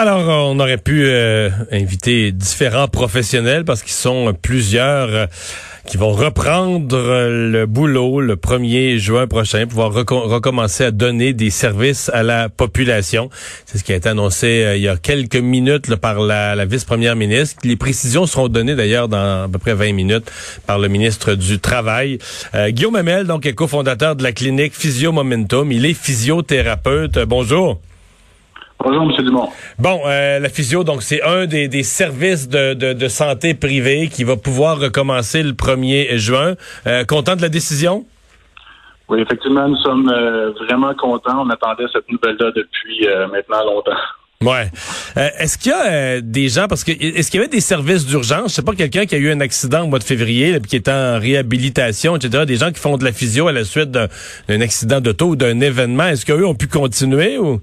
Alors, on aurait pu euh, inviter différents professionnels parce qu'ils sont plusieurs euh, qui vont reprendre le boulot le 1er juin prochain, pouvoir recommencer à donner des services à la population. C'est ce qui a été annoncé euh, il y a quelques minutes par la, la vice-première ministre. Les précisions seront données d'ailleurs dans à peu près 20 minutes par le ministre du Travail. Guillaume Hamel, donc, est cofondateur de la clinique Physio Momentum. Il est physiothérapeute. Bonjour. Bonjour, M. Dumont. Bon, euh, la physio, donc c'est un des, des services de, de, de, santé privés qui va pouvoir recommencer le 1er juin. Euh, content de la décision? Oui, effectivement, nous sommes euh, vraiment contents. On attendait cette nouvelle-là depuis euh, maintenant longtemps. Ouais. est-ce qu'il y a des gens parce que est-ce qu'il y avait des services d'urgence, je sais pas quelqu'un qui a eu un accident au mois de février qui est en réhabilitation, etc. Des gens qui font de la physio à la suite d'un accident d'auto ou d'un événement, est-ce qu'eux ont pu continuer ou?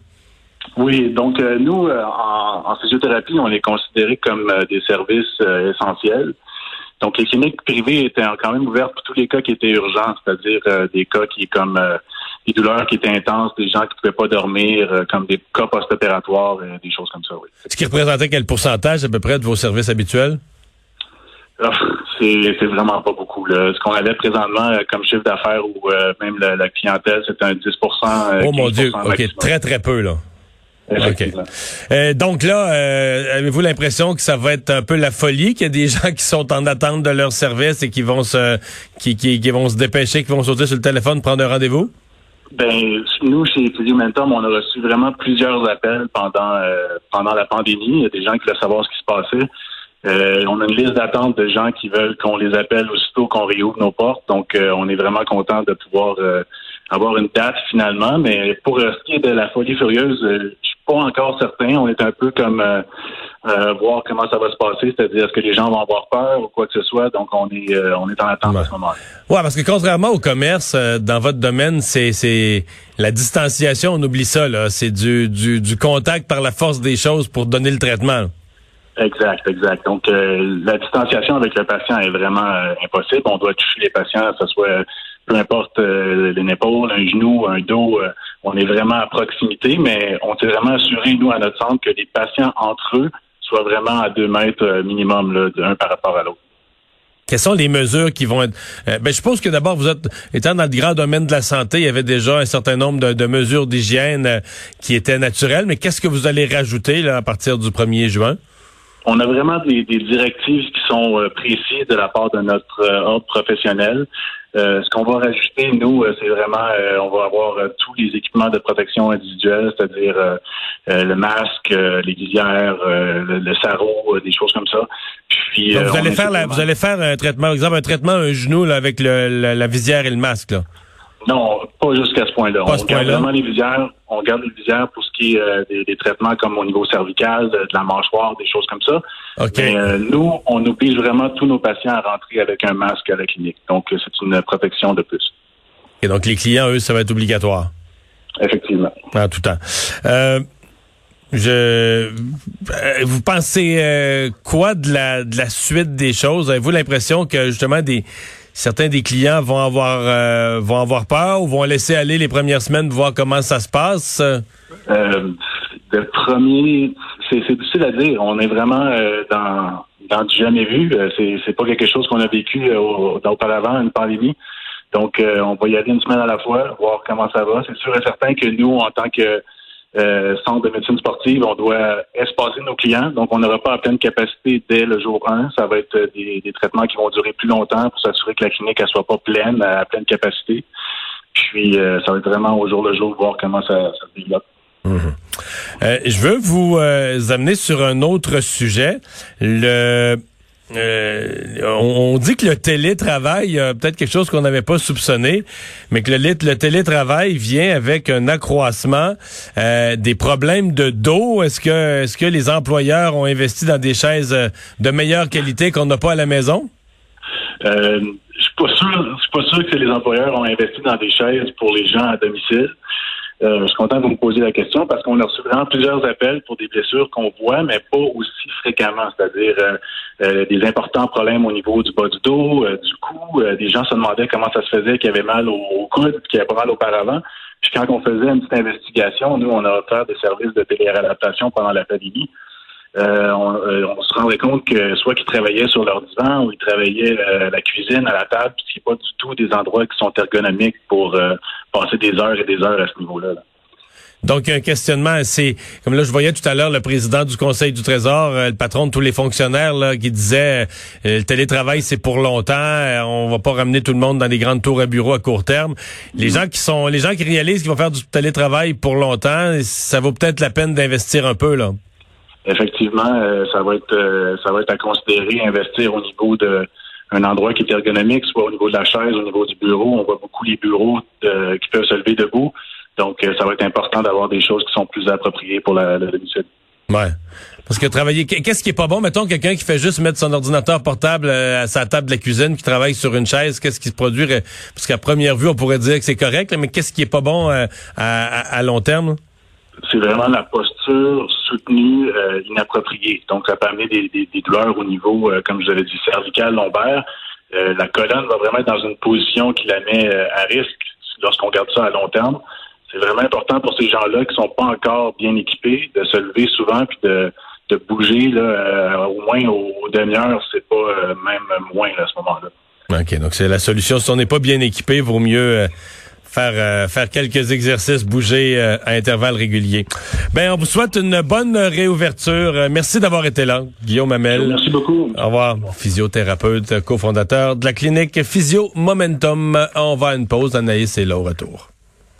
Oui, donc euh, nous, euh, en, physiothérapie, on est considérés comme euh, des services essentiels. Donc les cliniques privées étaient quand même ouvertes pour tous les cas qui étaient urgents, c'est-à-dire des cas qui comme des douleurs qui étaient intenses, des gens qui pouvaient pas dormir, comme des cas post-opératoires, des choses comme ça. Oui. Ce qui représentait quel pourcentage à peu près de vos services habituels? Ah, c'est vraiment pas beaucoup. Là. Ce qu'on avait présentement comme chiffre d'affaires ou même la, clientèle, c'était un 10% Oh mon Dieu, OK, très très peu là. OK. Euh, donc là, euh, avez-vous l'impression que ça va être un peu la folie, qu'il y a des gens qui sont en attente de leur service et qui vont se qui, qui, vont se dépêcher, qui vont sauter sur le téléphone, prendre un rendez-vous? Ben, nous, chez Physio Mentum, on a reçu vraiment plusieurs appels pendant euh, pendant la pandémie. Il y a des gens qui veulent savoir ce qui se passait. Euh, on a une liste d'attente de gens qui veulent qu'on les appelle aussitôt qu'on réouvre nos portes. Donc, on est vraiment content de pouvoir avoir une date finalement. Mais pour ce qui est de la folie furieuse, pas encore certain. On est un peu comme euh, euh, voir comment ça va se passer, c'est-à-dire est-ce que les gens vont avoir peur ou quoi que ce soit. Donc on est euh, on est en attente à ce moment. -là. Ouais, parce que contrairement au commerce, dans votre domaine, c'est c'est la distanciation. On oublie ça là. C'est du, du du contact par la force des choses pour donner le traitement. Exact, exact. Donc, la distanciation avec le patient est vraiment impossible. On doit toucher les patients, que ce soit peu importe euh, une épaule, un genou, un dos, euh, on est vraiment à proximité, mais on s'est vraiment assuré, nous, à notre centre, que les patients entre eux soient vraiment à deux mètres euh, minimum, là, d'un par rapport à l'autre. Quelles sont les mesures qui vont être... ben, je suppose que d'abord, vous êtes, étant dans le grand domaine de la santé, il y avait déjà un certain nombre de, de mesures d'hygiène qui étaient naturelles, mais qu'est-ce que vous allez rajouter là, à partir du 1er juin? On a vraiment des, des directives qui sont précises de la part de notre ordre professionnel. Euh, ce qu'on va rajouter, nous, euh, c'est vraiment, euh, on va avoir tous les équipements de protection individuelle, c'est-à-dire le masque, les visières, le, le, sarrau, des choses comme ça. Puis, vous allez faire, vous allez faire un traitement, par exemple, un traitement un genou là, avec le, la, visière et le masque. Là. Non, pas jusqu'à ce point-là. on garde vraiment les visières. On garde les visières pour ce qui est euh, des, traitements comme au niveau cervical, de, la mâchoire, des choses comme ça. Mais euh, nous, on oblige vraiment tous nos patients à rentrer avec un masque à la clinique. Donc, euh, c'est une protection de plus. Et donc, les clients, eux, ça va être obligatoire? Effectivement. En tout temps. je, vous pensez quoi de la de la suite des choses? Avez-vous l'impression que justement des certains des clients vont avoir euh, vont avoir peur ou vont laisser aller les premières semaines voir comment ça se passe? Euh, le premier, c'est difficile à dire. On est vraiment euh, dans dans du jamais vu. Euh, c'est c'est pas quelque chose qu'on a vécu auparavant, une pandémie. Donc, on va y aller une semaine à la fois, voir comment ça va. C'est sûr et certain que nous, en tant que euh, centre de médecine sportive, on doit espacer nos clients. Donc, on n'aura pas à pleine capacité dès le jour 1. Ça va être des, traitements qui vont durer plus longtemps pour s'assurer que la clinique ne soit pas pleine, à pleine capacité. Puis, euh, ça va être vraiment au jour le jour de voir comment ça, se développe. Mhm. Euh, je veux vous amener sur un autre sujet. Le euh, on, dit que le télétravail, peut-être quelque chose qu'on n'avait pas soupçonné, mais que le, le télétravail vient avec un accroissement euh, des problèmes de dos. Est-ce que, est-ce que les employeurs ont investi dans des chaises euh, de meilleure qualité qu'on n'a pas à la maison? Euh, je suis pas sûr, je suis pas sûr que les employeurs ont investi dans des chaises pour les gens à domicile. Euh, je suis content que vous me posiez la question parce qu'on a reçu vraiment plusieurs appels pour des blessures qu'on voit, mais pas aussi fréquemment, c'est-à-dire euh, euh, des importants problèmes au niveau du bas du dos, du cou. des gens se demandaient comment ça se faisait qu'il avait mal au, coude, qu'il avait pas mal auparavant. Puis quand on faisait une petite investigation, nous, on a offert des services de téléréadaptation pendant la pandémie. Euh, on, se rendrait compte que soit qu'ils travaillaient sur leur divan ou ils travaillaient à la cuisine, à la table, puis c'est pas du tout des endroits qui sont ergonomiques pour passer des heures et des heures à ce niveau-là. là donc, un questionnement, c'est comme là, je voyais tout à l'heure le président du Conseil du Trésor, euh, le patron de tous les fonctionnaires, là, qui disait euh, le télétravail, c'est pour longtemps, euh, on va pas ramener tout le monde dans des grandes tours à bureau à court terme. Les gens qui sont, les gens qui réalisent qu'ils vont faire du télétravail pour longtemps, ça vaut peut-être la peine d'investir un peu, là. Effectivement, ça va être, ça va être à considérer, investir au niveau de un endroit qui est ergonomique, soit au niveau de la chaise, au niveau du bureau. On voit beaucoup les bureaux qui peuvent se lever debout. Donc, euh, ça va être important d'avoir des choses qui sont plus appropriées pour la, le domicile. Ouais. Parce que travailler, qu'est-ce qui est pas bon? Mettons quelqu'un qui fait juste mettre son ordinateur portable euh, à sa table de la cuisine, qui travaille sur une chaise, qu'est-ce qui se produit? Parce qu'à première vue, on pourrait dire que c'est correct, mais qu'est-ce qui est pas bon euh, à, long terme? C'est vraiment la posture soutenue, inappropriée. Donc, ça peut amener des, des, douleurs au niveau, comme je l'avais dit, cervical, lombaire. la colonne va vraiment être dans une position qui la met à risque lorsqu'on garde ça à long terme c'est vraiment important pour ces gens-là qui sont pas encore bien équipés de se lever souvent puis de, de bouger là, euh, au moins aux, demi-heures, c'est pas euh, même moins à ce moment-là. OK, donc c'est la solution. Si on n'est pas bien équipé, vaut mieux euh, faire faire quelques exercices, bouger à intervalles réguliers. Ben, on vous souhaite une bonne réouverture. merci d'avoir été là, Guillaume Hamel. Merci beaucoup. Au revoir. Physiothérapeute, cofondateur de la clinique Physio Momentum. On va à une pause. Anaïs est là au retour.